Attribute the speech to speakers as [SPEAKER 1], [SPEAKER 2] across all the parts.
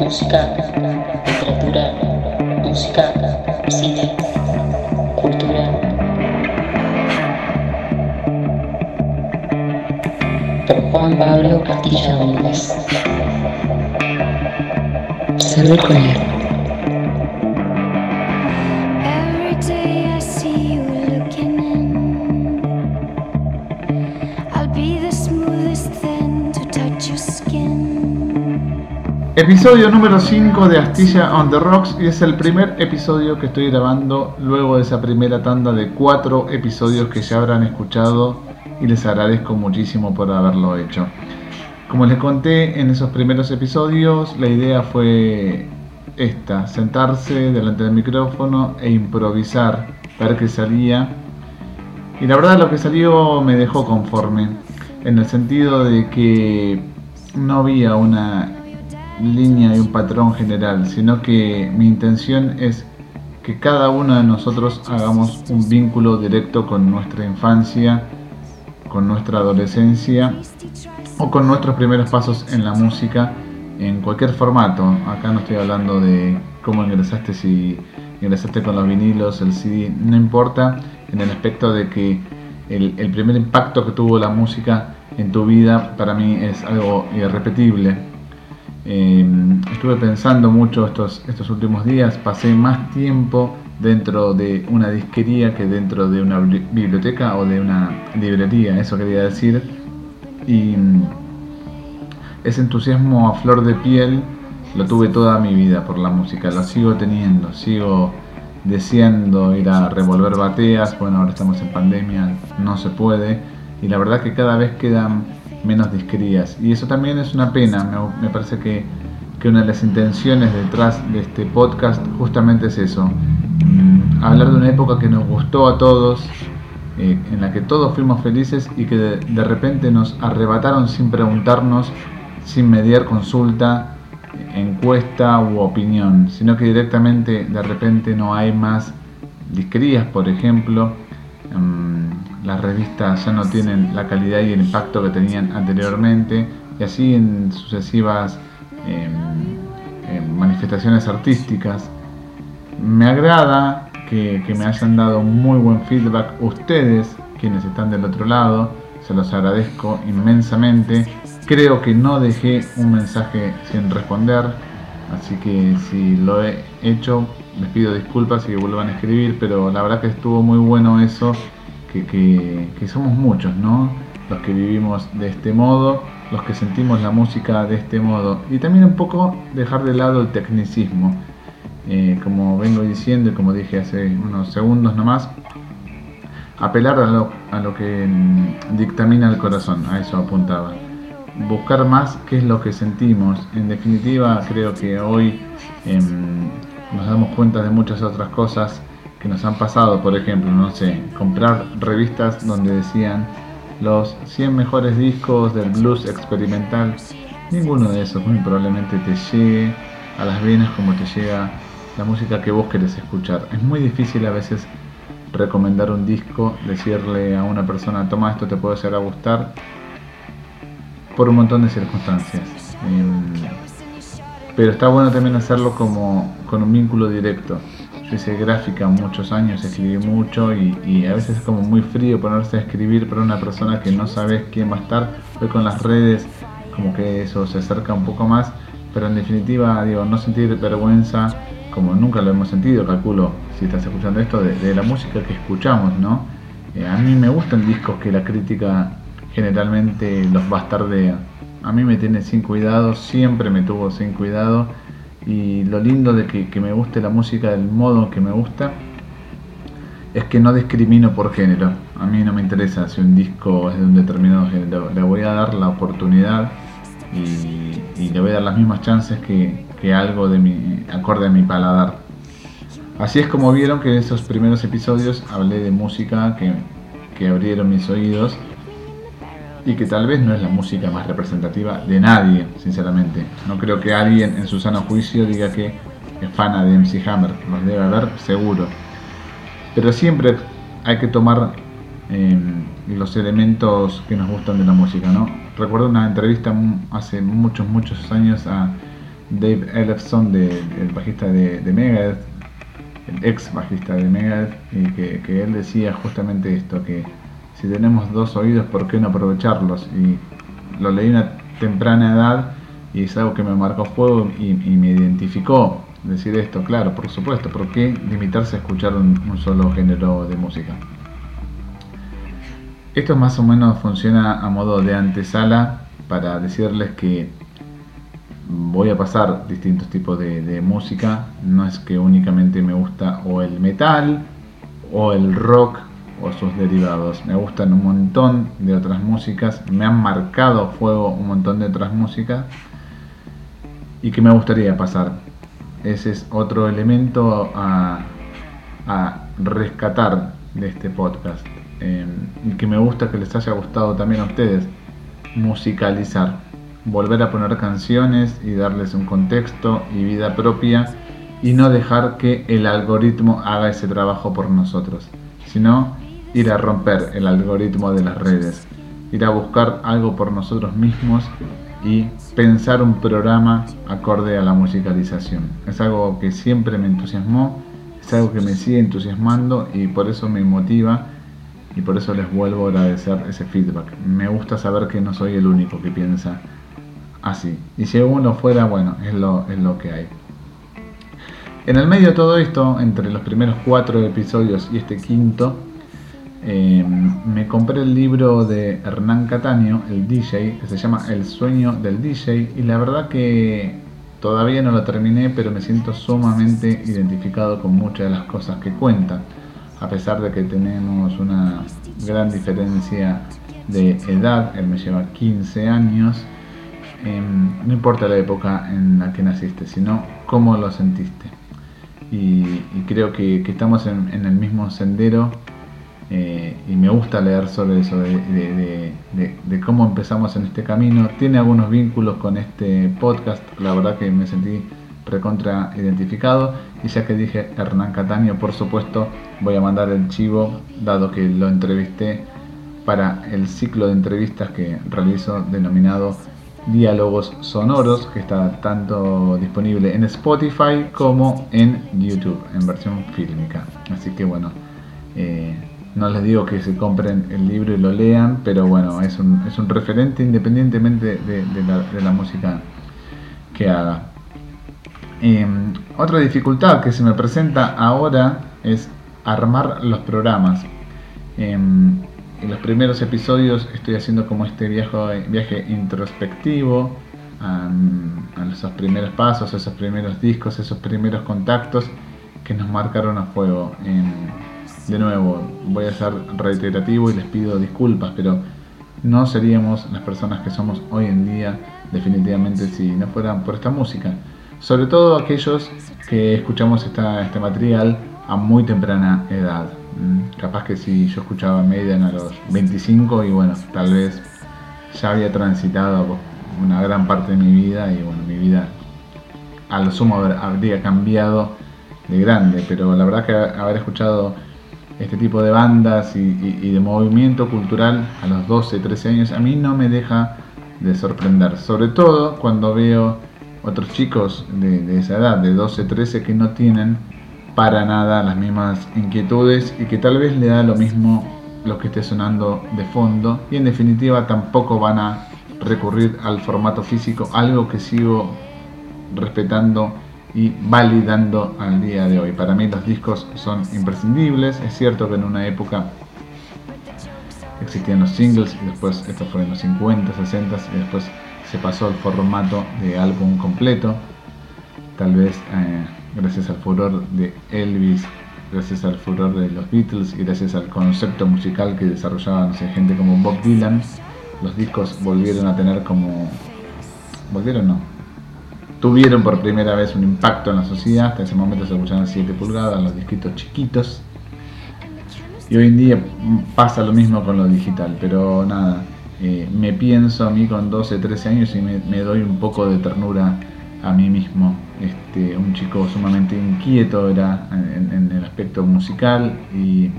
[SPEAKER 1] Música, literatura, música, cine, cultura. Por Juan Pablo Castilla Gómez. Saber con él.
[SPEAKER 2] Episodio número 5 de Astilla on the Rocks y es el primer episodio que estoy grabando luego de esa primera tanda de cuatro episodios que ya habrán escuchado y les agradezco muchísimo por haberlo hecho. Como les conté en esos primeros episodios, la idea fue esta, sentarse delante del micrófono e improvisar, ver qué salía. Y la verdad lo que salió me dejó conforme, en el sentido de que no había una línea y un patrón general, sino que mi intención es que cada uno de nosotros hagamos un vínculo directo con nuestra infancia, con nuestra adolescencia o con nuestros primeros pasos en la música en cualquier formato. Acá no estoy hablando de cómo ingresaste, si ingresaste con los vinilos, el CD, no importa, en el aspecto de que el, el primer impacto que tuvo la música en tu vida para mí es algo irrepetible. Eh, estuve pensando mucho estos, estos últimos días, pasé más tiempo dentro de una disquería que dentro de una bibli- biblioteca o de una librería, eso quería decir. Y mm, ese entusiasmo a flor de piel lo tuve toda mi vida por la música, lo sigo teniendo, sigo deseando ir a revolver bateas, bueno, ahora estamos en pandemia, no se puede, y la verdad que cada vez quedan menos disquerías, y eso también es una pena, me, parece que, que una de las intenciones detrás de este podcast justamente es eso, mm, hablar de una época que nos gustó a todos, eh, en la que todos fuimos felices y que de, de repente nos arrebataron sin preguntarnos, sin mediar consulta, encuesta u opinión, sino que directamente de repente no hay más disquerías, por ejemplo, las revistas ya no tienen la calidad y el impacto que tenían anteriormente, y así en sucesivas em, em, manifestaciones artísticas. Me agrada que, que me hayan dado muy buen feedback ustedes, quienes están del otro lado, se los agradezco inmensamente. Creo que no dejé un mensaje sin responder, así que si lo he hecho, les pido disculpas y vuelvan a escribir, pero la verdad que estuvo muy bueno eso, que, que- que somos muchos, ¿no? Los que vivimos de este modo, los que sentimos la música de este modo, y también un poco dejar de lado el tecnicismo. Eh, como vengo diciendo y como dije hace unos segundos nomás, apelar a lo, a lo que mm, dictamina el corazón, a eso apuntaba. Buscar más qué es lo que sentimos. En definitiva, creo que hoy em, nos damos cuenta de muchas otras cosas que nos han pasado. Por ejemplo, no sé, comprar revistas donde decían los 100 mejores discos del blues experimental. Ninguno de esos muy probablemente te llegue a las venas como te llega la música que vos querés escuchar. Es muy difícil a veces recomendar un disco, decirle a una persona, toma esto, te puede llegar a gustar, por un montón de circunstancias. Em, pero está bueno también hacerlo como con un vínculo directo. Yo hice gráfica muchos años, escribí mucho y, a veces es como muy frío ponerse a escribir para una persona que no sabes quién va a estar. Hoy con las redes como que eso se acerca un poco más, pero en definitiva digo, no sentir vergüenza como nunca lo hemos sentido, calculo, si estás escuchando esto, de, de la música que escuchamos, ¿no? Eh, a mí me gustan discos que la crítica generalmente los bastardea. A mí me tiene sin cuidado, siempre me tuvo sin cuidado. Y lo lindo de que, me guste la música del modo que me gusta es que no discrimino por género. A mí no me interesa si un disco es de un determinado género. Le voy a dar la oportunidad y, le voy a dar las mismas chances que, algo de mi, acorde a mi paladar. Así es como vieron que en esos primeros episodios hablé de música que abrieron mis oídos y que tal vez no es la música más representativa de nadie, sinceramente. No creo que alguien en su sano juicio diga que es fana de MC Hammer, los debe haber seguro. Pero siempre hay que tomar eh, los elementos que nos gustan de la música, ¿no? recuerdo una entrevista hace muchos, muchos años a Dave Ellefson, de, el bajista de, de Megadeth, el ex bajista de Megadeth, y que, él decía justamente esto, que si tenemos dos oídos, ¿por qué no aprovecharlos? Y lo leí a una temprana edad y es algo que me marcó fuego y, me identificó decir esto, claro, por supuesto, ¿por qué limitarse a escuchar un, un solo género de música? Esto más o menos funciona a modo de antesala para decirles que voy a pasar distintos tipos de, de, música. No es que únicamente me gusta o el metal o el rock o sus derivados. Me gustan un montón de otras músicas. Me han marcado fuego un montón de otras músicas. Y que me gustaría pasar. Ese es otro elemento a, rescatar de este podcast. Eh, y que me gusta que les haya gustado también a ustedes. Musicalizar volver a poner canciones y darles un contexto y vida propia y no dejar que el algoritmo haga ese trabajo por nosotros, sino ir a romper el algoritmo de las redes, ir a buscar algo por nosotros mismos y pensar un programa acorde a la musicalización. Es algo que siempre me entusiasmó, es algo que me sigue entusiasmando y por eso me motiva y por eso les vuelvo a agradecer ese feedback. Me gusta saber que no soy el único que piensa así. Y si uno fuera, bueno, es lo, es lo que hay. En el medio de todo esto, entre los primeros cuatro episodios y este quinto, eh, me compré el libro de Hernán Cataño, el DJ, que se llama El sueño del DJ, y la verdad que todavía no lo terminé, pero me siento sumamente identificado con muchas de las cosas que cuenta, a pesar de que tenemos una gran diferencia de edad, él me lleva 15 años, no importa la época en la que naciste, sino cómo lo sentiste. Y, creo que, estamos en, el mismo sendero eh, y me gusta leer sobre eso, de, cómo empezamos en este camino. Tiene algunos vínculos con este podcast, la verdad que me sentí recontra identificado. Y ya que dije Hernán Cataño, por supuesto, voy a mandar el chivo, dado que lo entrevisté para el ciclo de entrevistas que realizo denominado diálogos sonoros que está tanto disponible en Spotify como en YouTube en versión fílmica. Así que bueno, eh, no les digo que se compren el libro y lo lean, pero bueno, es un, es un referente independientemente de, la, música que haga. Em, otra dificultad que se me presenta ahora es armar los programas. Em, en los primeros episodios estoy haciendo como este viaje, viaje introspectivo a, esos primeros pasos, esos primeros discos, esos primeros contactos que nos marcaron a fuego. De nuevo, voy a ser reiterativo y les pido disculpas, pero no seríamos las personas que somos hoy en día definitivamente si no fueran por esta música. Sobre todo aquellos que escuchamos esta, este material a muy temprana edad. Mm, capaz que si yo escuchaba Maiden a los 25 y bueno, tal vez ya había transitado una gran parte de mi vida y bueno, mi vida a lo sumo habría cambiado de grande, pero la verdad que haber escuchado este tipo de bandas y, de movimiento cultural a los 12, 13 años a mí no me deja de sorprender, sobre todo cuando veo otros chicos de, de esa edad, de 12, 13, que no tienen para nada las mismas inquietudes y que tal vez le da lo mismo lo que esté sonando de fondo. Y en definitiva tampoco van a recurrir al formato físico, algo que sigo respetando y validando al día de hoy. Para mí los discos son imprescindibles, es cierto que en una época existían los singles y después esto fue los 50, 60 y después se pasó al formato de álbum completo. Tal vez eh, gracias al furor de Elvis, gracias al furor de los Beatles y gracias al concepto musical que desarrollaban gente como Bob Dylan, los discos volvieron a tener como... volvieron no, tuvieron por primera vez un impacto en la sociedad, hasta ese momento se escuchaban 7 pulgadas, los disquitos chiquitos, y hoy en día pasa lo mismo con lo digital, pero nada, eh, me pienso a mí con 12, 13 años y me doy un poco de ternura a mí mismo. Este, un chico sumamente inquieto era en, el aspecto musical y,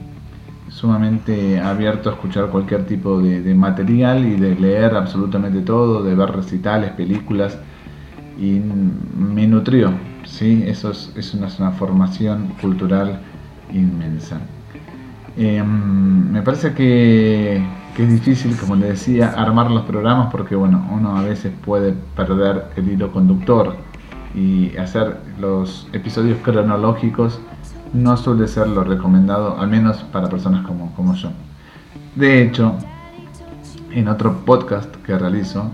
[SPEAKER 2] sumamente abierto a escuchar cualquier tipo de material y de leer absolutamente todo, de ver recitales, películas y me nutrió, ¿sí? Eso es, una formación cultural inmensa. Em, me parece que, que es difícil, como le decía, armar los programas porque bueno, uno a veces puede perder el hilo conductor y hacer los episodios cronológicos no suele ser lo recomendado, al menos para personas como, como yo. De hecho, en otro podcast que realizo,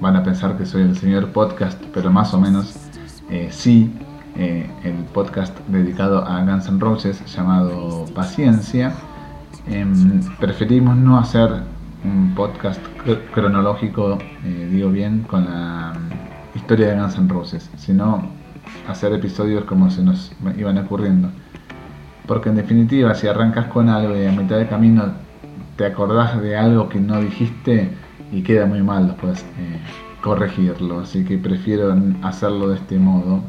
[SPEAKER 2] van a pensar que soy el señor podcast, pero más o menos eh, sí, eh, el podcast dedicado a Guns N' Roses llamado Paciencia. Em, preferimos no hacer un podcast cr- cronológico, eh, digo bien, con la mm, historia de Guns N' Roses, sino hacer episodios como se nos iban ocurriendo. Porque en definitiva, si arrancas con algo y a mitad de camino te acordás de algo que no dijiste y queda muy mal después eh, corregirlo. Así que prefiero hacerlo de este modo.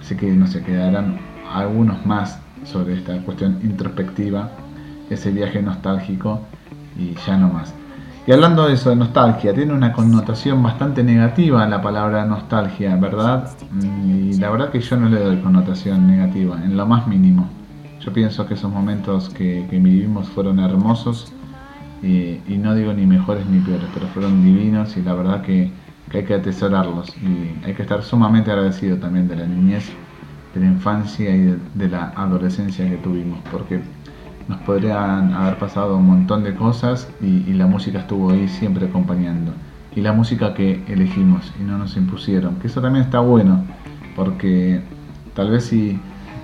[SPEAKER 2] Así que no se quedarán algunos más sobre esta cuestión introspectiva, ese viaje nostálgico y ya no más. Y hablando de eso, de nostalgia, tiene una connotación bastante negativa la palabra nostalgia, ¿verdad? Mm, Y la verdad que yo no le doy connotación negativa, en lo más mínimo. Yo pienso que esos momentos que, que vivimos fueron hermosos y, no digo ni mejores ni peores, pero fueron divinos y la verdad que, hay que atesorarlos y hay que estar sumamente agradecido también de la niñez, de la infancia y de, de la adolescencia que tuvimos, porque nos podrían haber pasado un montón de cosas y, y la música estuvo ahí siempre acompañando. Y la música que elegimos y no nos impusieron, que eso también está bueno, porque tal vez si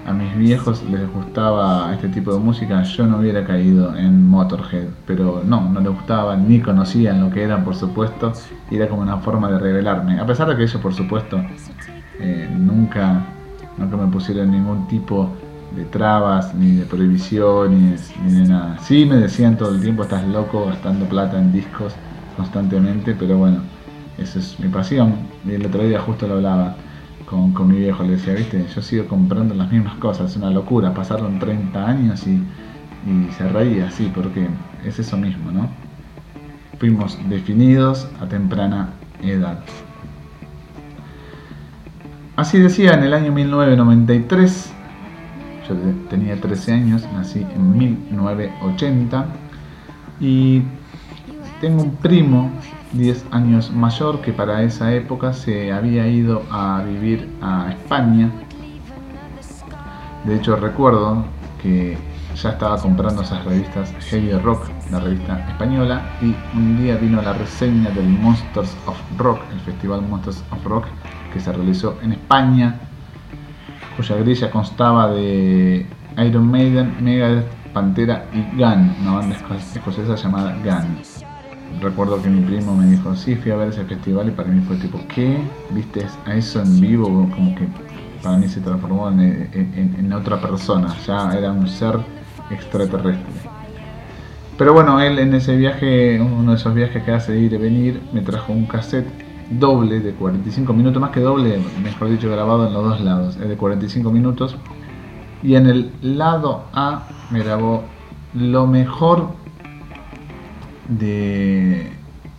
[SPEAKER 2] a mis viejos les gustaba este tipo de música, yo no hubiera caído en Motorhead, pero no, no les gustaba, ni conocían lo que eran, por supuesto, y era como una forma de revelarme. A pesar de que ellos, por supuesto, eh, nunca, nunca me pusieron ningún tipo de trabas, ni de de, ni de nada. Sí me decían todo el tiempo, estás loco gastando plata en discos constantemente, pero bueno, esa es mi pasión. Y el otro día justo lo hablaba con, mi viejo, le decía, viste, yo sigo comprando las mismas cosas, es una locura, pasaron 30 años y, y se reía así, porque es eso mismo, ¿no? Fuimos definidos a temprana edad. Así decía en el año 1993, yo te- tenía 13 años, nací en 1980 y tengo un primo 10 años mayor que para esa época se había ido a vivir a España. De hecho recuerdo que ya estaba comprando esas revistas Heavy Rock, la revista española, y un día vino la reseña del Monsters of Rock, el festival Monsters of Rock que se realizó en España, cuya grilla constaba de Iron Maiden, Megadeth, Pantera y Gun, una banda esco- escocesa llamada Gun. Recuerdo que mi primo me dijo, sí, fui a ver ese festival y para mí fue tipo, ¿qué? ¿Viste a eso en vivo? Como que para mí se transformó en, otra persona, ya era un ser extraterrestre. Pero bueno, él en ese viaje, uno de esos viajes que hace ir y venir, me trajo un cassette doble de 45 minutos, más que doble, mejor dicho, grabado en los dos lados, es de 45 minutos. Y en el lado A me grabó lo mejor de,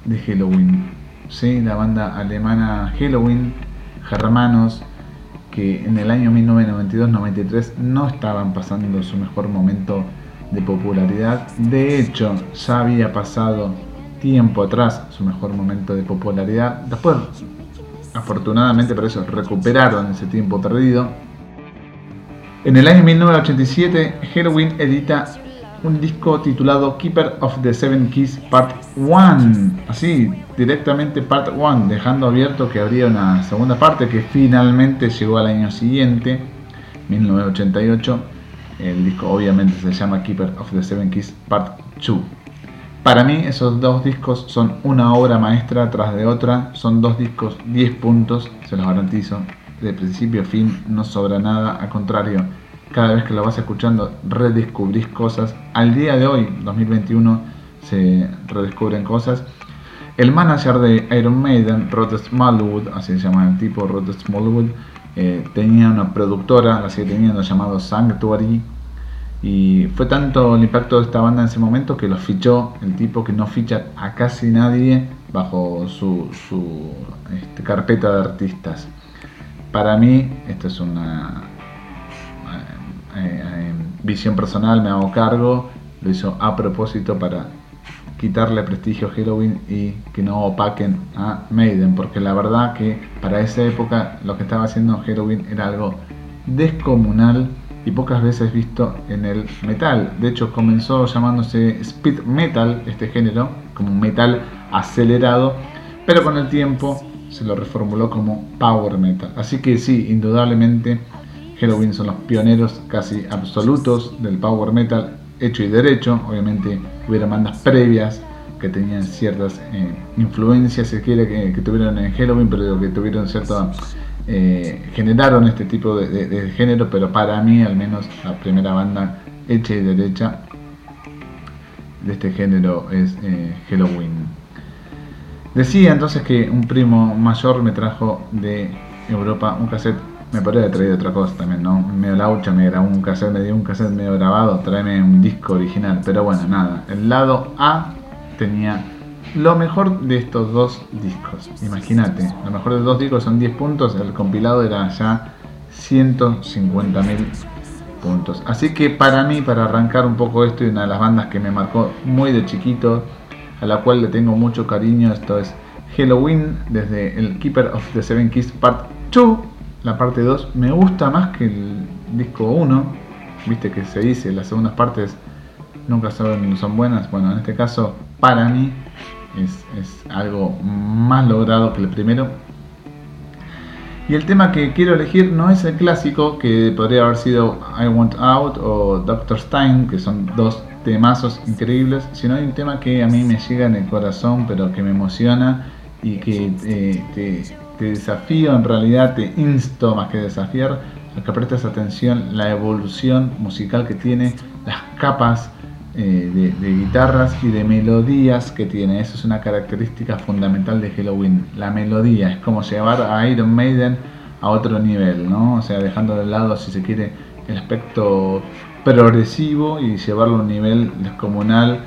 [SPEAKER 2] de Halloween. ¿sí? La banda alemana Halloween, germanos, que en el año 1992-93 no estaban pasando su mejor momento de popularidad. De hecho, ya había pasado tiempo atrás su mejor momento de popularidad. Después, afortunadamente para ellos, recuperaron ese tiempo perdido. En el año 1987, Halloween edita un disco titulado Keeper of the Seven Keys Part 1. Así, directamente Part 1, dejando abierto que habría una segunda parte que finalmente llegó al año siguiente, 1988. El disco obviamente se llama Keeper of the Seven Keys Part 2. Para mí esos dos discos son una obra maestra tras de otra, son dos discos 10 puntos, se los garantizo, de principio a fin no sobra nada, al contrario, cada vez que lo vas escuchando redescubrís cosas. Al día de hoy, 2021, se redescubren cosas. El manager de Iron Maiden, Rod Smallwood, así se llama el tipo, Rod Smallwood, eh, tenía una productora, la sigue teniendo, llamado Sanctuary, Y fue tanto el impacto de esta banda en ese momento que los fichó el tipo que no ficha a casi nadie bajo su, su este, carpeta de artistas. Para mí, esto es una eh, eh, visión personal, me hago cargo, lo hizo a propósito para quitarle prestigio a Halloween y que no opaquen a Maiden, porque la verdad que para esa época lo que estaba haciendo Halloween era algo descomunal y pocas veces visto en el metal. De hecho, comenzó llamándose speed metal, este género, como metal acelerado, pero con el tiempo se lo reformuló como power metal. Así que sí, indudablemente Halloween son los pioneros casi absolutos del power metal hecho y derecho. Obviamente hubiera bandas previas que tenían ciertas eh, influencias, si quiere, que, tuvieron en Halloween, pero que tuvieron cierto eh, generaron este tipo de, género, pero para mí al menos la primera banda hecha y derecha de este género es eh, Halloween. Decía entonces que un primo mayor me trajo de Europa un cassette, me podría haber traído otra cosa también, ¿no? Medio laucha, me grabó un cassette, me dio un cassette medio grabado, tráeme un disco original, pero bueno, nada. El lado A tenía lo mejor de estos dos discos. Imagínate, lo mejor de dos discos son 10 puntos, el compilado era ya 150 mil puntos. Así que para mí, para arrancar un poco esto, y una de las bandas que me marcó muy de chiquito, a la cual le tengo mucho cariño, esto es Halloween, desde el Keeper of the Seven Keys Part 2, la parte 2, me gusta más que el disco 1, viste que se dice, las segundas partes nunca son, son buenas, bueno, en este caso, para mí, es, algo más logrado que el primero. Y el tema que quiero elegir no es el clásico, que podría haber sido I Want Out o Doctor Stein, que son dos temazos increíbles, sino hay un tema que a mí me llega en el corazón, pero que me emociona y que eh, te, desafío, en realidad te insto más que desafiar a que prestes atención la evolución musical que tiene, las capas eh, de, guitarras y de melodías que tiene. Eso es una característica fundamental de Halloween. La melodía es como llevar a Iron Maiden a otro nivel, ¿no? O sea, dejando de lado, si se quiere, el aspecto progresivo y llevarlo a un nivel descomunal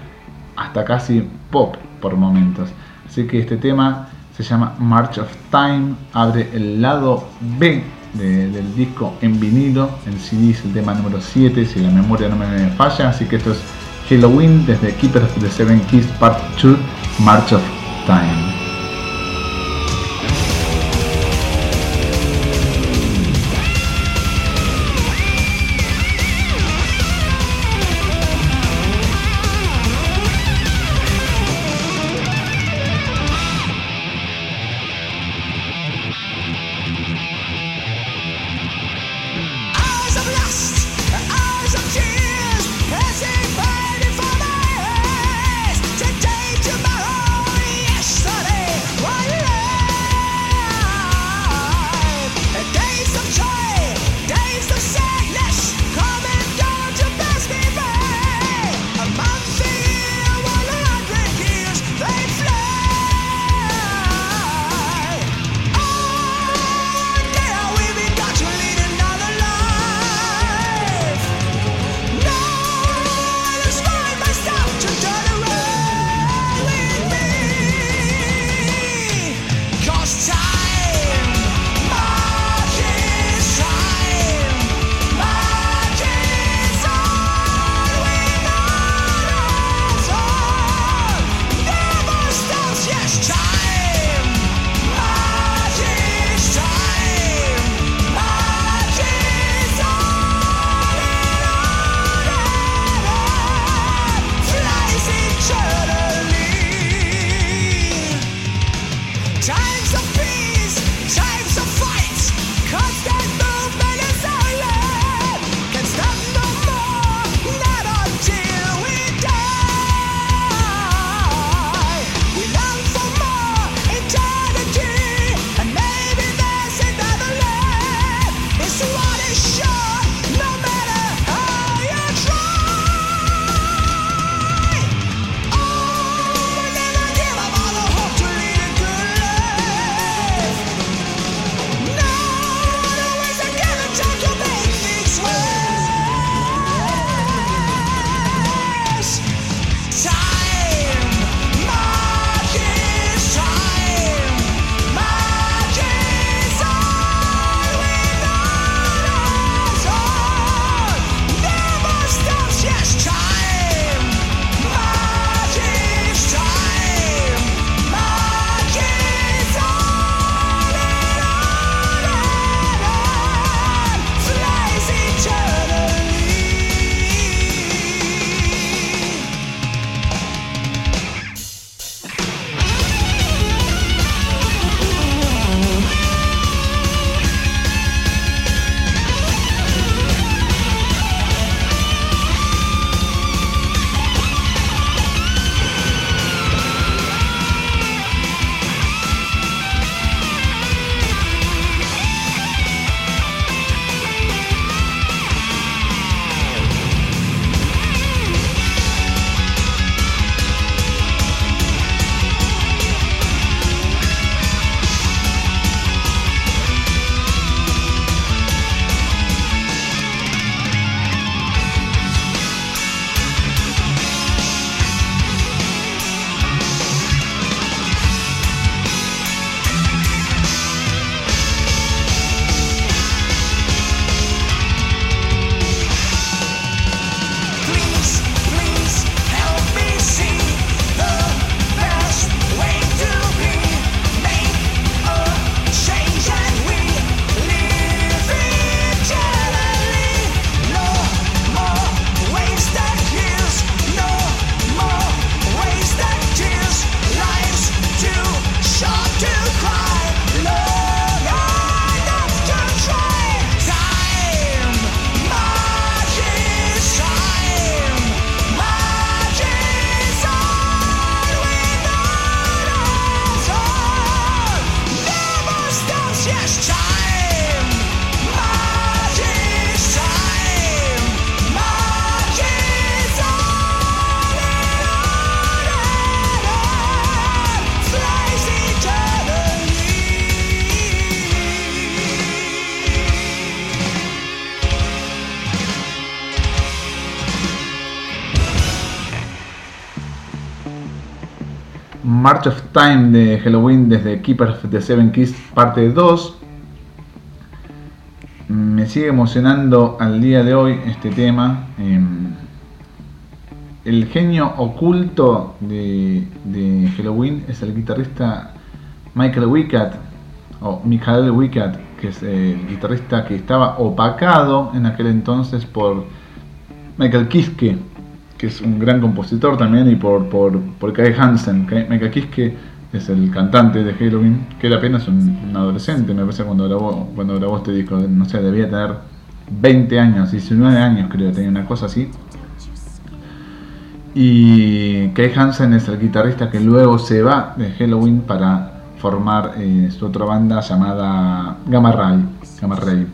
[SPEAKER 2] hasta casi pop por momentos. Así que este tema se llama March of Time, abre el lado B del disco en vinilo, en CD es el tema número 7, si la memoria no me falla, así que esto es Halloween desde Keeper of the Seven Keys Part 2 March of Time. March of Time de Halloween desde Keeper of the Seven Keys parte 2. Me sigue emocionando al día de hoy este tema. Em, el genio oculto de, de Halloween es el guitarrista Michael Wicat o Michael Wicat, que es el guitarrista que estaba opacado en aquel entonces por Michael Kiske, que es un gran compositor también, y por, por, Kai Hansen. Michael Kiske es el cantante de Halloween, que era apenas un, un adolescente, me parece, cuando grabó, cuando grabó este disco. No sé, debía tener 20 años, 19 años creo, tenía una cosa así. Y Kai Hansen es el guitarrista que luego se va de Halloween para formar eh, su otra banda llamada Gamma Ray. Gamma Ray.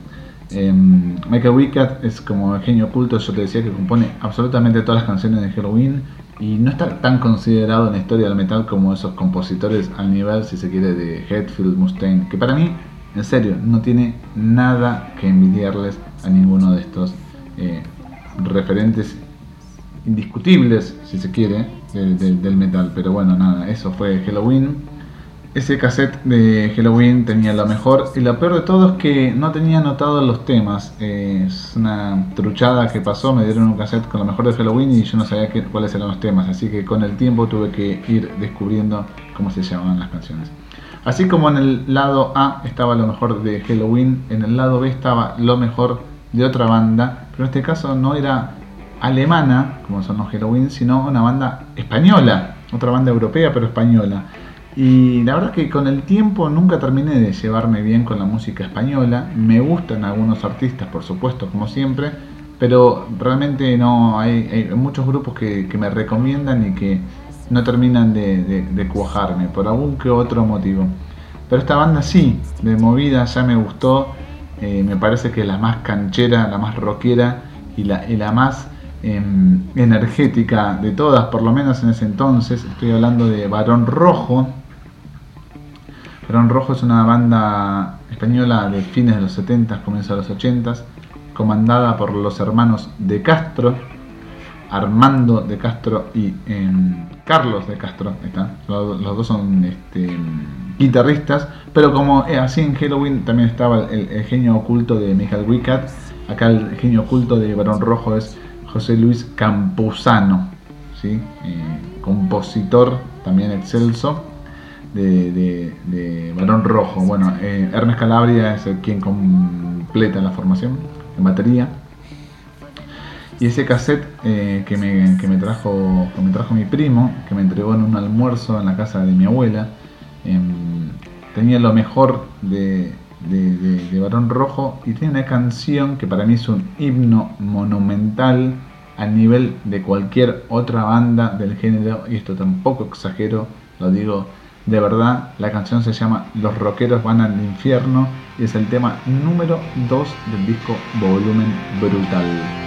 [SPEAKER 2] Em, Michael Wickett es como el genio oculto, yo te decía que compone absolutamente todas las canciones de Halloween y no está tan considerado en la historia del metal como esos compositores al nivel, si se quiere, de Hetfield, Mustaine, que para mí, en serio, no tiene nada que envidiarles a ninguno de estos eh, referentes indiscutibles, si se quiere, del metal. Pero bueno, nada, eso fue Halloween. Ese cassette de Halloween tenía lo mejor y lo peor de todo es que no tenía anotados los temas. Es una truchada que pasó, me dieron un cassette con lo mejor de Halloween y yo no sabía qué- cuáles eran los temas, así que con el tiempo tuve que ir descubriendo cómo se llamaban las canciones. Así como en el lado A estaba lo mejor de Halloween, en el lado B estaba lo mejor de otra banda, pero en este caso no era alemana, como son los Halloween, sino una banda española, otra banda europea pero española. Y la verdad que con el tiempo nunca terminé de llevarme bien con la música española. Me gustan algunos artistas, por supuesto, como siempre, pero realmente no hay, muchos grupos que, me recomiendan y que no terminan de, cuajarme por algún que otro motivo. Pero esta banda sí, de movida ya me gustó. eh, me parece que es la más canchera, la más rockera y la, más em, energética de todas, por lo menos en ese entonces. Estoy hablando de Barón Rojo. Barón Rojo es una banda española de fines de los 70, comienzos de los 80, comandada por los hermanos de Castro, Armando de Castro y em, Carlos de Castro. Los, dos son este, guitarristas, pero como eh, así en Halloween también estaba el, genio oculto de Michael Wicat, acá el genio oculto de Barón Rojo es José Luis Campuzano, ¿sí? Eh, compositor también excelso de, de, de Barón Rojo. Bueno, eh, Ernest Calabria es el quien completa la formación en batería. Y ese cassette eh, que, me, que, me trajo, que me trajo mi primo, que me entregó en un almuerzo en la casa de mi abuela, em, tenía lo mejor de, de, de- de Barón Rojo y tiene una canción que para mí es un himno monumental a nivel de cualquier otra banda del género, y esto tampoco exagero, lo digo de verdad, la canción se llama Los rockeros van al infierno y es el tema número 2 del disco Volumen Brutal.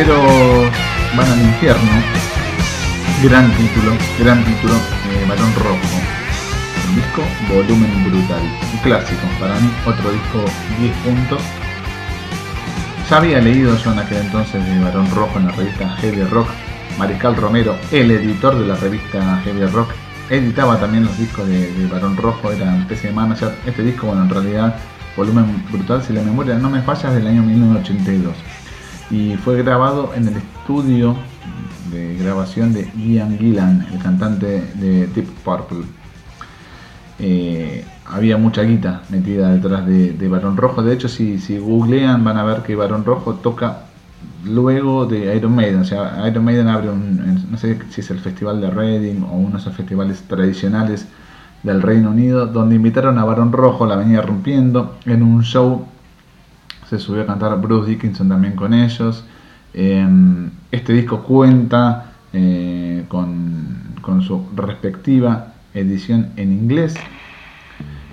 [SPEAKER 3] Rockeros
[SPEAKER 2] van al infierno. Gran título, gran título, eh, Barón Rojo. El disco Volumen Brutal. Un clásico, para mí otro disco 10 puntos. Ya había leído yo en aquel entonces de Barón Rojo en la revista Heavy Rock. Mariscal Romero, el editor de la revista Heavy Rock, editaba también los discos de, de Barón Rojo, era una especie de manager. Este disco, bueno, en realidad, volumen brutal, si la memoria no me falla, es del año 1982. Y fue grabado en el estudio de grabación de Ian Gillan, el cantante de Deep Purple. Eh, había mucha guita metida detrás de, Barón Rojo. De hecho, si, si googlean van a ver que Barón Rojo toca luego de Iron Maiden. O sea, Iron Maiden abre un, no sé si es el festival de Reading o uno de esos festivales tradicionales del Reino Unido, donde invitaron a Barón Rojo, la venía rompiendo, en un show se subió a cantar Bruce Dickinson también con ellos. Eh, este disco cuenta eh, con, con su respectiva edición en inglés.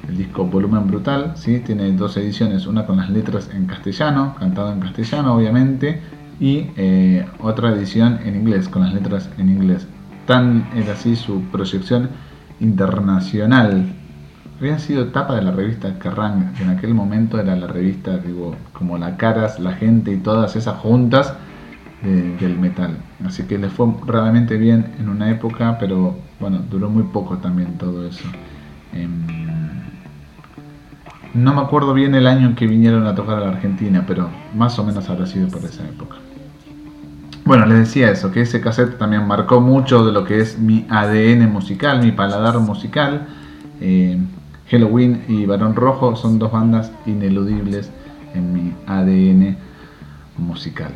[SPEAKER 2] El disco Volumen Brutal, ¿sí? tiene dos ediciones, una con las letras en castellano, cantado en castellano obviamente, y eh, otra edición en inglés, con las letras en inglés. Tan es así su proyección internacional. Había sido tapa de la revista Kerrang, que en aquel momento era la revista digo, como la Caras, la gente y todas esas juntas de- del metal. Así que le fue realmente bien en una época, pero bueno, duró muy poco también todo eso. Em, no me acuerdo bien el año en que vinieron a tocar a la Argentina, pero más o menos habrá sido por esa época. Bueno, les decía eso, que ese cassette también marcó mucho de lo que es mi ADN musical, mi paladar musical. Eh, Halloween y Barón Rojo son dos bandas ineludibles en mi ADN musical.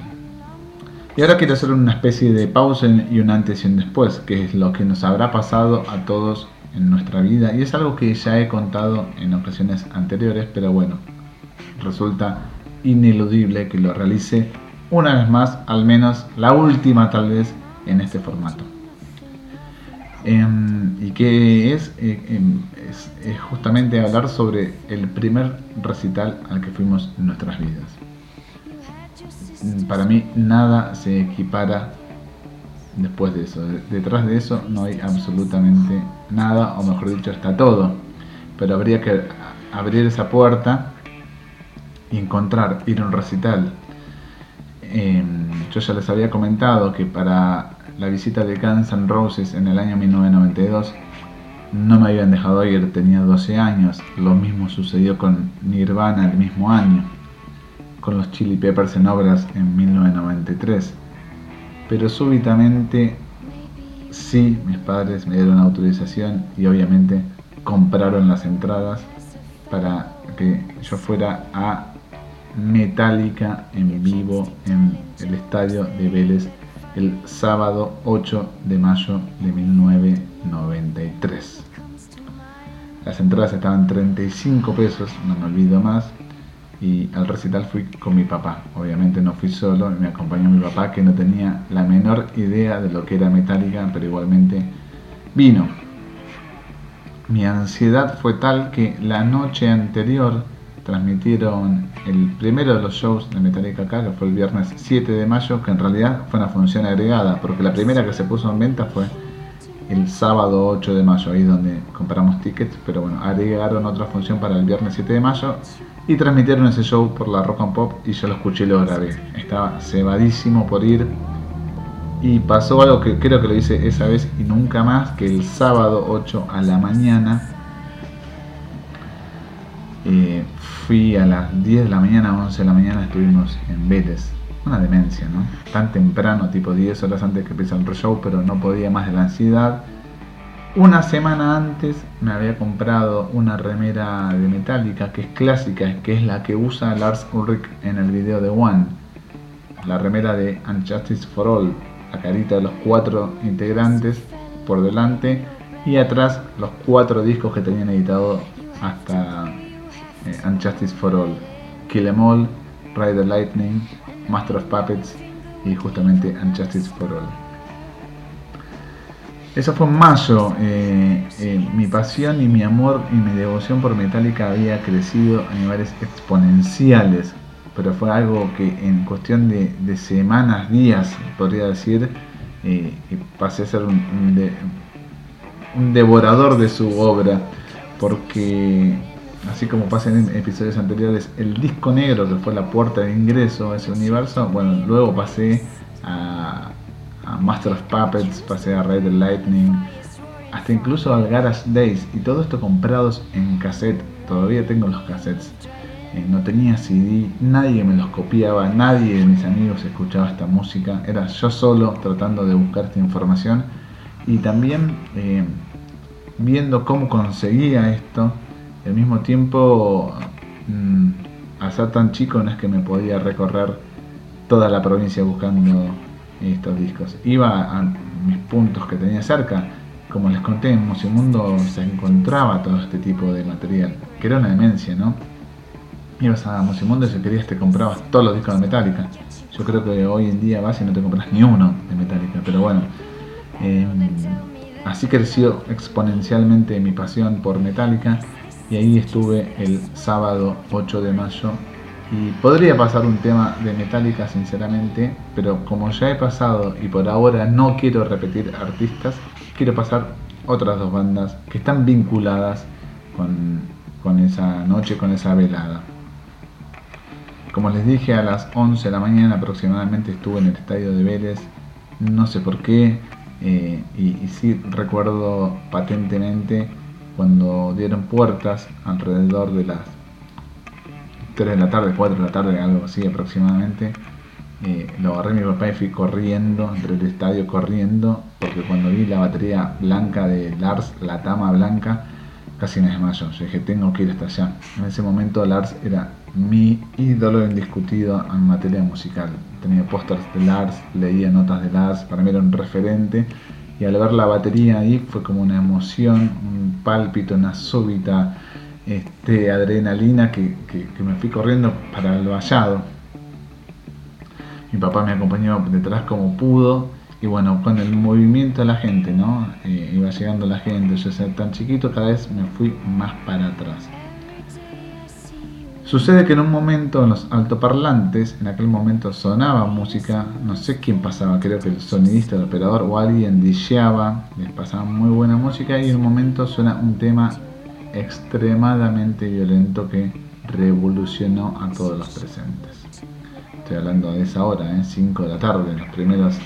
[SPEAKER 2] Y ahora quiero hacer una especie de pausa y un antes y un después, que es lo que nos habrá pasado a todos en nuestra vida. Y es algo que ya he contado en ocasiones anteriores, pero bueno, resulta ineludible que lo realice una vez más, al menos la última tal vez, en este formato. Em, y que es, eh, em, es, es justamente hablar sobre el primer recital al que fuimos en nuestras vidas. Mm, Para mí nada se equipara después de eso. De- Detrás de eso no hay absolutamente nada, o mejor dicho, está todo. Pero habría que abrir esa puerta y encontrar, ir a un recital. Em, yo ya les había comentado que para la visita de Guns N' Roses en el año 1992 no me habían dejado ir, tenía 12 años. Lo mismo sucedió con Nirvana el mismo año, con los Chili Peppers en obras en 1993. Pero súbitamente sí, mis padres me dieron autorización y obviamente compraron las entradas para que yo fuera a Metallica en vivo en el estadio de Vélez el sábado 8 de mayo de 1993. Las entradas estaban 35 pesos, no me olvido más. Y al recital fui con mi papá. Obviamente no fui solo, me acompañó mi papá que no tenía la menor idea de lo que era Metallica, pero igualmente vino. Mi ansiedad fue tal que la noche anterior transmitieron el primero de los shows de Metallica acá, que fue el viernes 7 de mayo, que en realidad fue una función agregada, porque la primera que se puso en venta fue el sábado 8 de mayo, ahí donde compramos tickets, pero bueno, agregaron otra función para el viernes 7 de mayo y transmitieron ese show por la Rock and Pop y yo lo escuché y lo grabé. Estaba cebadísimo por ir y pasó algo que creo que lo hice esa vez y nunca más, que el sábado 8 a la mañana eh, fui a las 10 de la mañana, 11 de la mañana estuvimos en Vélez. Una demencia, ¿no? Tan temprano, tipo 10 horas antes que empiece el show, pero no podía más de la ansiedad. Una semana antes me había comprado una remera de Metallica que es clásica, que es la que usa Lars Ulrich en el video de One. La remera de Unjustice for All, la carita de los cuatro integrantes por delante y atrás los cuatro discos que tenían editado hasta eh, for All, Kill Em All, Ride the Lightning, Master of Puppets y justamente Unjustice for All. Eso fue en mayo. eh, eh, mi pasión y mi amor y mi devoción por Metallica había crecido a niveles exponenciales. pero fue algo que en cuestión de, semanas, días, podría decir, eh, que pasé a ser un, un devorador de su obra, porque así como pasa en episodios anteriores, el disco negro que fue la puerta de ingreso a ese universo, bueno, luego pasé a, a Master of Puppets, pasé a Red Lightning, hasta incluso al Garage Days, y todo esto comprados en cassette, todavía tengo los cassettes. Eh, no tenía CD, nadie me los copiaba, nadie de mis amigos escuchaba esta música, era yo solo tratando de buscar esta información. Y también eh, viendo cómo conseguía esto, y al mismo tiempo mm, al ser tan chico no es que me podía recorrer toda la provincia buscando estos discos. Iba a mis puntos que tenía cerca, como les conté en Musimundo se encontraba todo este tipo de material, que era una demencia, ¿no? Ibas a Musimundo y si querías te comprabas todos los discos de Metallica. Yo creo que hoy en día vas y no te compras ni uno de Metallica, pero bueno. eh, así creció exponencialmente mi pasión por Metallica y ahí estuve el sábado 8 de mayo. Y podría pasar un tema de Metallica sinceramente, pero como ya he pasado y por ahora no quiero repetir artistas, quiero pasar otras dos bandas que están vinculadas con, con esa noche, con esa velada. Como les dije, a las 11 de la mañana aproximadamente estuve en el estadio de Vélez, no sé por qué, eh, y, y sí recuerdo patentemente cuando dieron puertas alrededor de las 3 de la tarde, 4 de la tarde, algo así aproximadamente. eh, lo agarré mi papá y fui corriendo entre el estadio, corriendo, porque cuando vi la batería blanca de Lars, la tama blanca, casi me desmayo. Yo dije, tengo que ir hasta allá. En ese momento Lars era mi ídolo indiscutido en materia musical. Tenía pósters de Lars, leía notas de Lars, para mí era un referente. Y al ver la batería ahí fue como una emoción, un pálpito, una súbita este, adrenalina que, que- me fui corriendo para el vallado. Mi papá me acompañó detrás como pudo y bueno, con el movimiento de la gente, ¿no? Eh, iba llegando la gente, yo ser tan chiquito, cada vez me fui más para atrás. Sucede que en un momento en los altoparlantes, en aquel momento sonaba música, no sé quién pasaba, creo que el sonidista, el operador o alguien disheaba, les pasaba muy buena música y en un momento suena un tema extremadamente violento que revolucionó a todos los presentes. Estoy hablando de esa hora, 5 de la tarde, los primeros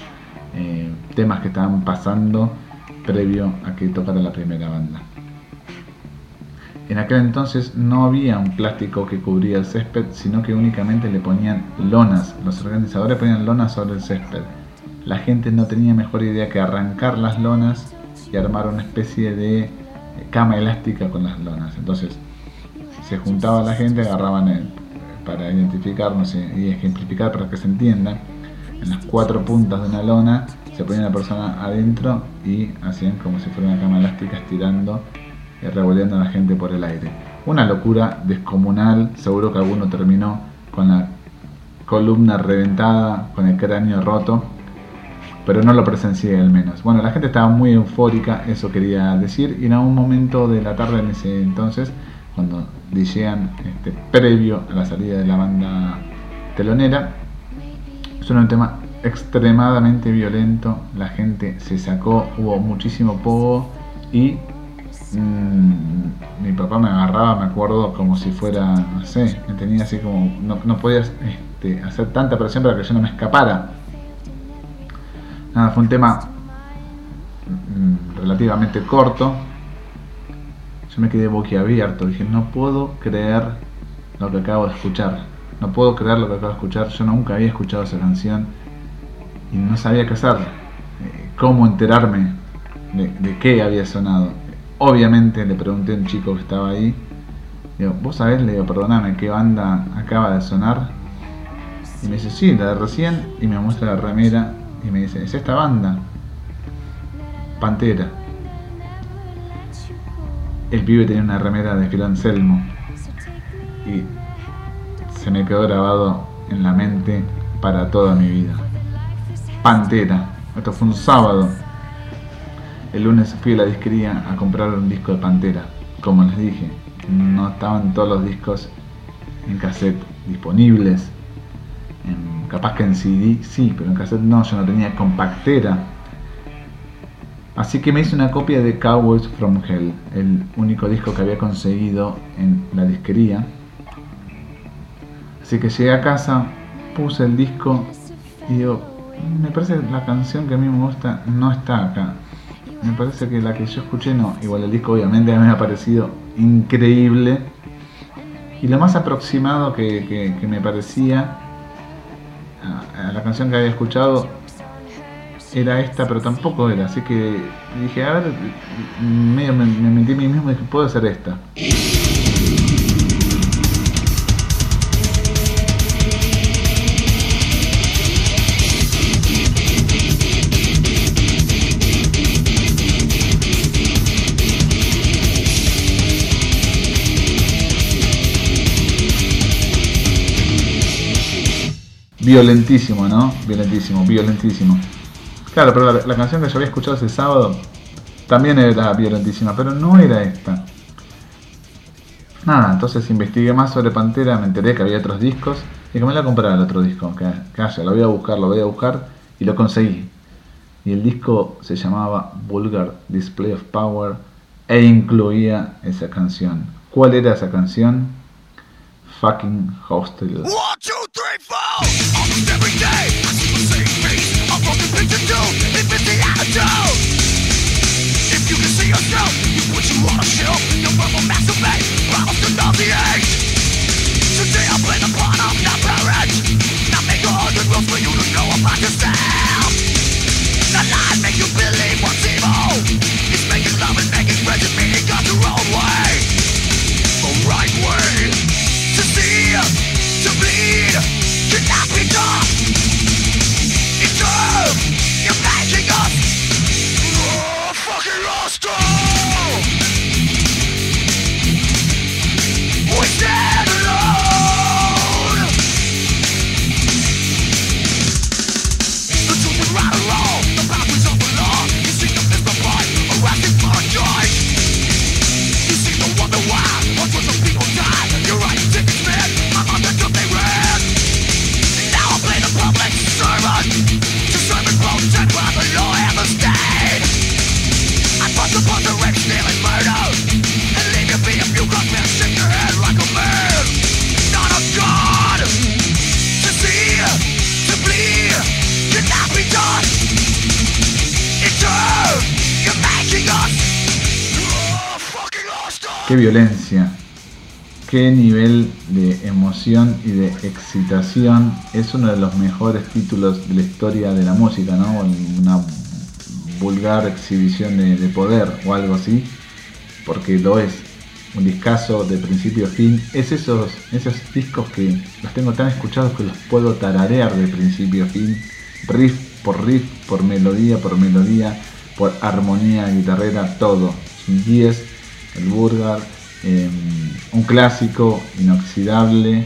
[SPEAKER 2] eh, temas que estaban pasando previo a que tocara la primera banda. En aquel entonces no había un plástico que cubría el césped, sino que únicamente le ponían lonas. Los organizadores ponían lonas sobre el césped. La gente no tenía mejor idea que arrancar las lonas y armar una especie de eh, cama elástica con las lonas. Entonces se juntaba la gente, agarraban el, para identificar, no sé, y ejemplificar para que se entienda, en las cuatro puntas de una lona se ponía la persona adentro y hacían como si fuera una cama elástica estirando revolviendo a la gente por el aire. Una locura descomunal, seguro que alguno terminó con la columna reventada, con el cráneo roto, pero no lo presencié al menos. Bueno, la gente estaba muy eufórica, eso quería decir, y en algún momento de la tarde en ese entonces, cuando DJan este, previo a la salida de la banda telonera, suena un tema extremadamente violento, la gente se sacó, hubo muchísimo pogo y mm, mi papá me agarraba, me acuerdo, como si fuera, no sé, me tenía así como, no, podía este, hacer tanta presión para que yo no me escapara. Nada, fue un tema mm, relativamente corto. Yo me quedé boquiabierto, dije, no puedo creer lo que acabo de escuchar. No puedo creer lo que acabo de escuchar. Yo nunca había escuchado esa canción y no sabía qué hacer. eh, Cómo enterarme de, de qué había sonado. Obviamente le pregunté a un chico que estaba ahí. Digo, ¿vos sabés? Le digo, perdóname, ¿qué banda acaba de sonar? Y me dice, sí, la de recién. Y me muestra la remera y me dice, es esta banda. Pantera. El pibe tenía una remera de Phil Anselmo. Y se me quedó grabado en la mente para toda mi vida. Pantera. Esto fue un sábado. El lunes fui a la disquería a comprar un disco de Pantera. Como les dije, no estaban todos los discos en cassette disponibles. Capaz que en CD sí, pero en cassette no, yo no tenía compactera. Así que me hice una copia de Cowboys from Hell, el único disco que había conseguido en la disquería. Así que llegué a casa, puse el disco y digo, me parece que la canción que a mí me gusta no está acá. Me parece que la que yo escuché no. Igual el disco obviamente me ha parecido increíble. Y lo más aproximado que, que- me parecía a, a la canción que había escuchado era esta, pero tampoco era. Así que dije, a ver, medio me, me metí a mí mismo y dije, puede ser esta. Violentísimo, ¿no? Violentísimo, violentísimo. Claro, pero la, canción que yo había escuchado ese sábado también era violentísima, pero no era esta. Nada, entonces investigué más sobre Pantera, me enteré que había otros discos y que me la comprar el otro disco, que, que haya, lo voy a buscar, lo voy a buscar y lo conseguí. Y el disco se llamaba Vulgar Display of Power e incluía esa canción. ¿Cuál era esa canción? Fucking Hostel.
[SPEAKER 3] One, two, three, four.
[SPEAKER 2] Qué violencia, qué nivel de emoción y de excitación. Es uno de los mejores títulos de la historia de la música, ¿no? Una vulgar exhibición de, de poder o algo así, porque lo es. Un discazo de principio a fin. Es esos, esos discos que los tengo tan escuchados que los puedo tararear de principio a fin. Riff por riff, por melodía por melodía, por armonía guitarrera, todo. Es un 10 el Burger, un clásico inoxidable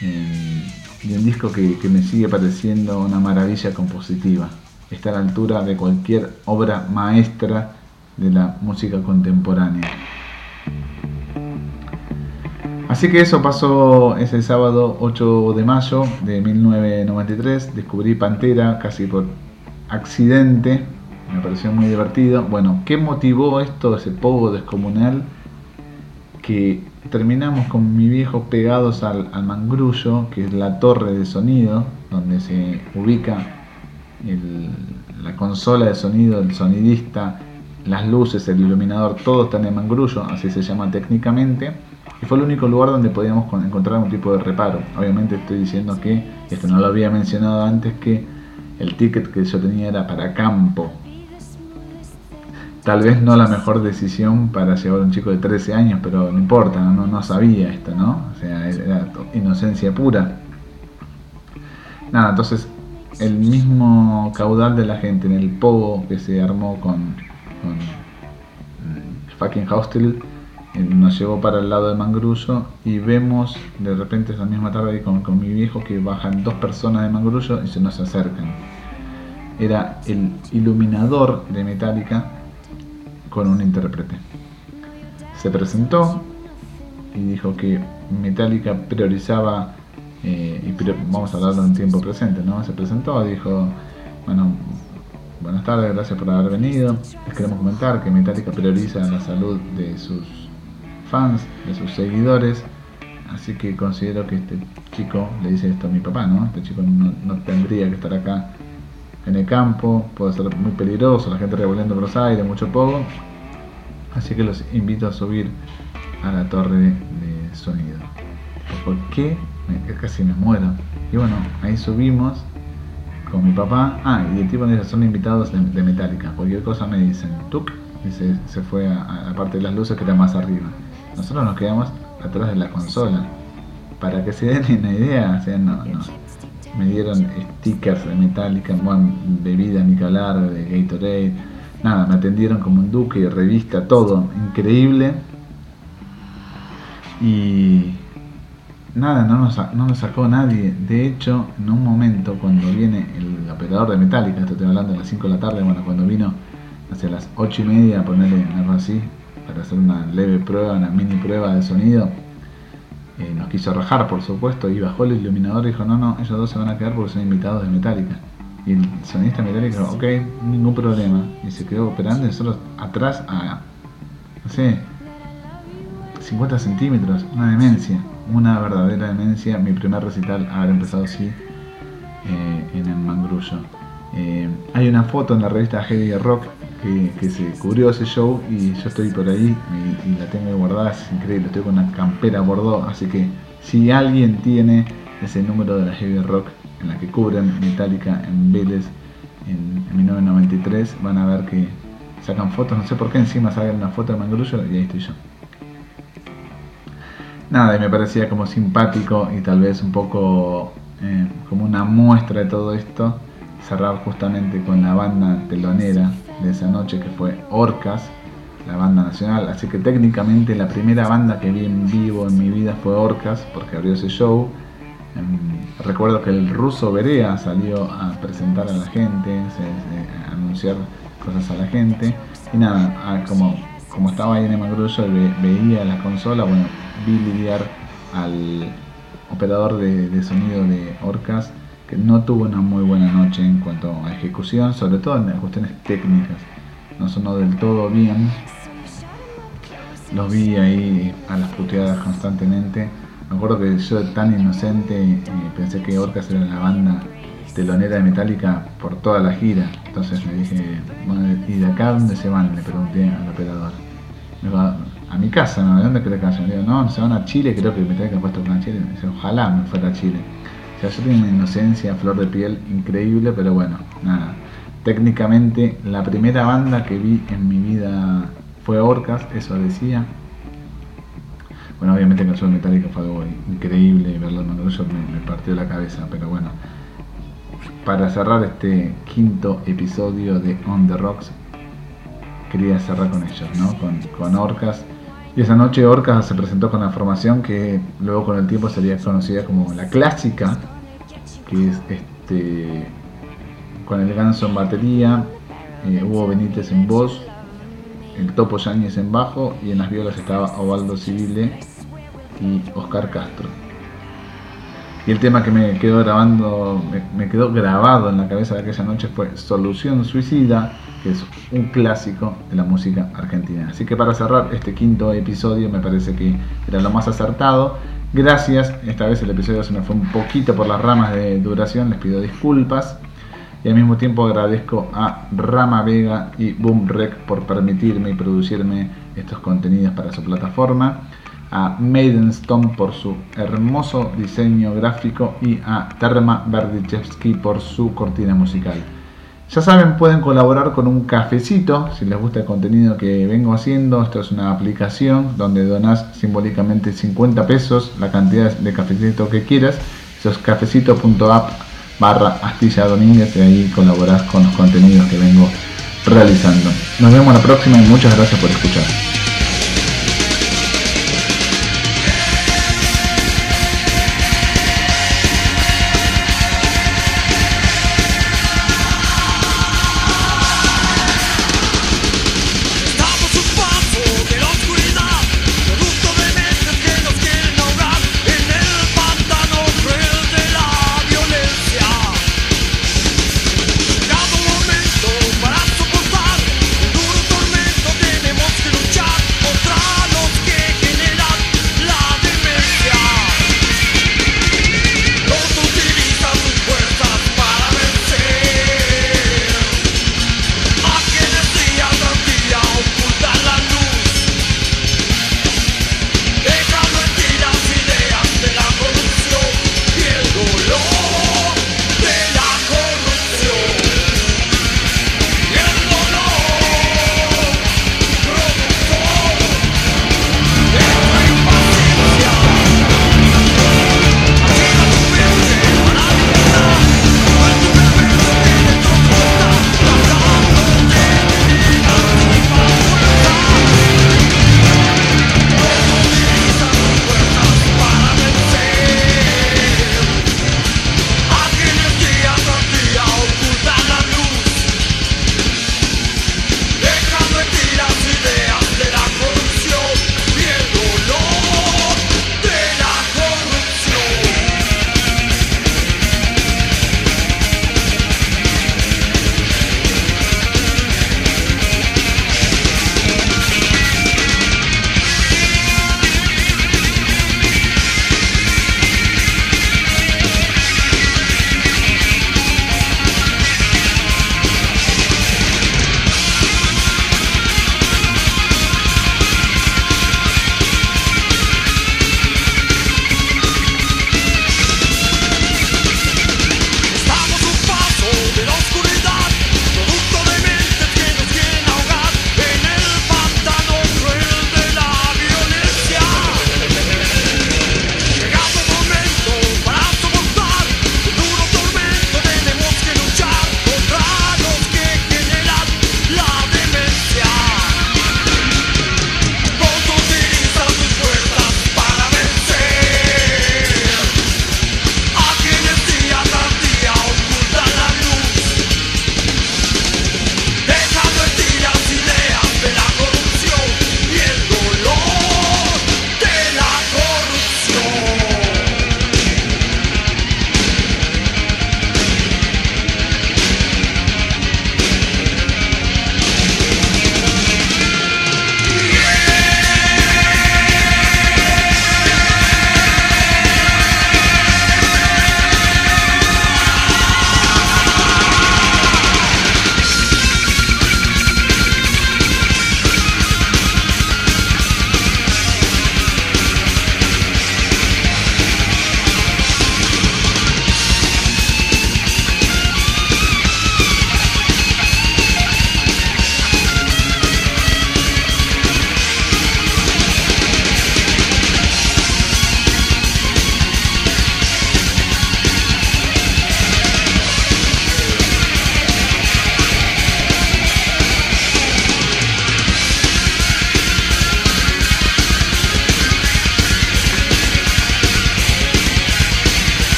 [SPEAKER 2] y un disco que, que me sigue pareciendo una maravilla compositiva. Está a la altura de cualquier obra maestra de la música contemporánea. Así que eso pasó ese sábado 8 de mayo de 1993. Descubrí Pantera casi por accidente. Me pareció muy divertido. Bueno, ¿qué motivó esto, ese pogo descomunal? Que terminamos con mi viejo pegados al, mangrullo, que es la torre de sonido, donde se ubica la consola de sonido, el sonidista, las luces, el iluminador, todo está en el mangrullo, así se llama técnicamente. Y fue el único lugar donde podíamos con- encontrar un tipo de reparo. Obviamente estoy diciendo que, esto no lo había mencionado antes, que el ticket que yo tenía era para campo. Tal vez no la mejor decisión para llevar a un chico de 13 años, pero no importa, no, no sabía esto, ¿no? O sea, era inocencia pura. Nada, entonces el mismo caudal de la gente en el pogo que se armó con, con fucking Hostel eh, nos llevó para el lado de Mangrullo y vemos de repente esa misma tarde con, con mi viejo que bajan dos personas de Mangrullo y se nos acercan. Era el iluminador de Metallica con un intérprete. Se presentó y dijo que Metallica priorizaba, eh, y vamos a hablarlo en tiempo presente, ¿no? Se presentó, dijo, bueno, buenas tardes, gracias por haber venido. Les queremos comentar que Metallica prioriza la salud de sus fans, de sus seguidores. Así que considero que este chico, le dice esto a mi papá, ¿no? Este chico no tendría que estar acá en el campo, puede ser muy peligroso, la gente revolviendo por los aires, mucho polvo. Así que los invito a subir a la torre de sonido. ¿Por qué? Casi me muero. Y bueno, ahí subimos con mi papá. Ah, y el tipo dice, son invitados de, Metallica. Cualquier cosa me dicen, tuk, y se, se fue a, a la parte de las luces que era más arriba. Nosotros nos quedamos atrás de la consola. Para que se den una idea, o sea, no, no. Me dieron stickers de Metallica, bueno, bebida ni que hablar, de Gatorade. Nada, me atendieron como un duque, revista, todo, increíble. Y nada, no nos, no nos sacó nadie. De hecho, en un momento, cuando viene el operador de Metallica, esto estoy hablando a las 5 de la tarde, bueno, cuando vino hacia las 8 y media ponerle algo así, para hacer una leve prueba, una mini prueba de sonido, eh, nos quiso rajar, por supuesto, y bajó el iluminador y dijo, no, no, ellos dos se van a quedar porque son invitados de Metallica. Y el sonidista de Metallica dijo, ok, ningún problema. Y se quedó operando y nosotros atrás a, no sé, 50 centímetros, una demencia, una verdadera demencia. Mi primer recital haber empezado así eh, en el Mangrullo. Eh, hay una foto en la revista Heavy Rock que, se cubrió ese show y yo estoy por ahí y, la tengo guardada, es increíble, estoy con una campera Bordeaux, así que si alguien tiene ese número de la Heavy Rock en la que cubren Metallica en Vélez en, en 1993, van a ver que sacan fotos, no sé por qué encima salen una foto de Mangrullo y ahí estoy yo. Nada, y me parecía como simpático y tal vez un poco eh, como una muestra de todo esto, cerrar justamente con la banda telonera de esa noche que fue Orcas, la banda nacional. Así que técnicamente la primera banda que vi en vivo en mi vida fue Orcas, porque abrió ese show. Em, recuerdo que el ruso Berea salió a presentar a la gente, a anunciar cosas a la gente. Y nada, ah, como, como estaba ahí en el Mangrullo y ve- veía la consola, bueno, vi lidiar al operador de, de sonido de Orcas, no tuvo una muy buena noche en cuanto a ejecución, sobre todo en las cuestiones técnicas. No sonó del todo bien. Los vi ahí a las puteadas constantemente. Me acuerdo que yo tan inocente eh, pensé que Orcas era la banda telonera de Metallica por toda la gira. Entonces me dije, bueno, ¿y de acá dónde se van? Le pregunté al operador. Me dijo, a mi casa, ¿no? ¿De dónde crees que vayan? Le digo, no, se van a Chile, creo que Metallica ha puesto a Chile. Me dice, ojalá me fuera a Chile. Yo tengo una inocencia, flor de piel increíble, pero bueno, nada. Técnicamente, la primera banda que vi en mi vida fue Orcas, eso decía. Bueno, obviamente el de Metallica fue algo increíble, verlo en Mangrullo me, me partió la cabeza, pero bueno. Para cerrar este quinto episodio de On the Rocks, quería cerrar con ellos, ¿no? Con, con Orcas. Y esa noche Orcas se presentó con la formación que luego con el tiempo sería conocida como la clásica, que es este con el ganso en batería, eh, Hugo Benítez en voz, el Topo Yáñez en bajo y en las violas estaba Ovaldo Civile y Oscar Castro. Y el tema que me quedó grabando, me, me quedó grabado en la cabeza de aquella noche fue Solución Suicida, que es un clásico de la música argentina. Así que para cerrar este quinto episodio me parece que era lo más acertado. Gracias, esta vez el episodio se me fue un poquito por las ramas de duración, les pido disculpas. Y al mismo tiempo agradezco a Rama Vega y Boom Rec por permitirme y producirme estos contenidos para su plataforma. A Maiden Stone por su hermoso diseño gráfico y a Terma Berdichevsky por su cortina musical. Ya saben, pueden colaborar con un cafecito si les gusta el contenido que vengo haciendo. Esto es una aplicación donde donas simbólicamente 50 pesos, la cantidad de cafecito que quieras. Eso es cafecito.app barra Astilla Domínguez y ahí colaborás con los contenidos que vengo realizando. Nos vemos la próxima y muchas gracias por escuchar.